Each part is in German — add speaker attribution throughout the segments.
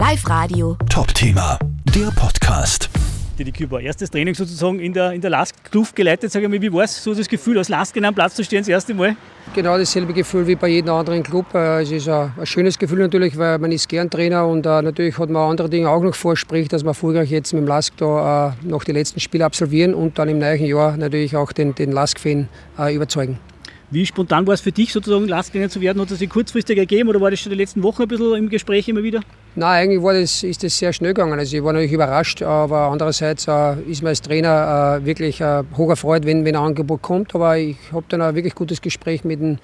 Speaker 1: Live Radio.
Speaker 2: Top Thema, der Podcast.
Speaker 3: Die Küber, erstes Training sozusagen in der, in der Last-Kluft geleitet. Sag ich mal, wie war es so das Gefühl, als Lastgen am Platz zu stehen das erste Mal?
Speaker 4: Genau dasselbe Gefühl wie bei jedem anderen Club. Äh, Es ist ein, ein schönes Gefühl natürlich, weil man ist gern Trainer und äh, natürlich hat man andere Dinge auch noch vor, sprich, dass wir erfolgreich jetzt mit dem Lask da äh, noch die letzten Spiele absolvieren und dann im neuen Jahr natürlich auch den, den Lask-Fan äh, überzeugen.
Speaker 3: Wie spontan war es für dich sozusagen Lastgänger zu werden? Hat es sich kurzfristig ergeben oder war das schon die letzten Wochen ein bisschen im Gespräch immer wieder?
Speaker 4: Nein, eigentlich war das, ist das sehr schnell gegangen. Also ich war natürlich überrascht, aber andererseits äh, ist mir als Trainer äh, wirklich äh, hoch erfreut, wenn, wenn ein Angebot kommt. Aber ich habe dann ein wirklich gutes Gespräch mit dem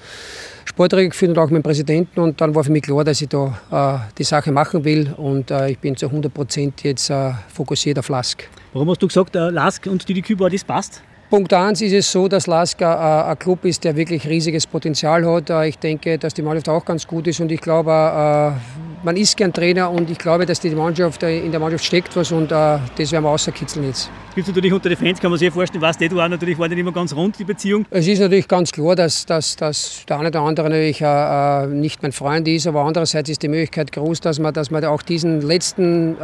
Speaker 4: Sportdirektor geführt und auch mit dem Präsidenten und dann war für mich klar, dass ich da äh, die Sache machen will und äh, ich bin zu 100 Prozent jetzt äh, fokussiert auf Lask.
Speaker 3: Warum hast du gesagt, äh, Lask und die Küber, das passt?
Speaker 4: Punkt 1 ist es so, dass Lasker äh, ein Club ist, der wirklich riesiges Potenzial hat. Äh, ich denke, dass die Mannschaft auch ganz gut ist und ich glaube, äh, man ist gern Trainer und ich glaube, dass die Mannschaft äh, in der Mannschaft steckt was und äh, das werden wir außerkitzeln jetzt.
Speaker 3: Gibt natürlich unter den Fans, kann man sich vorstellen, was du auch natürlich war nicht immer ganz rund, die Beziehung.
Speaker 4: Es ist natürlich ganz klar, dass, dass, dass der eine oder andere natürlich äh, nicht mein Freund ist, aber andererseits ist die Möglichkeit groß, dass man, dass man auch diesen letzten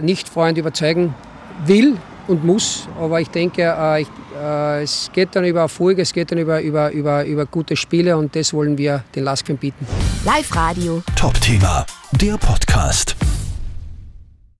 Speaker 4: Nicht-Freund überzeugen will und muss. Aber ich denke, äh, ich, äh, es geht dann über Erfolg, es geht dann über, über, über, über gute Spiele und das wollen wir den Lask bieten.
Speaker 1: Live Radio.
Speaker 2: Top Thema, der Podcast.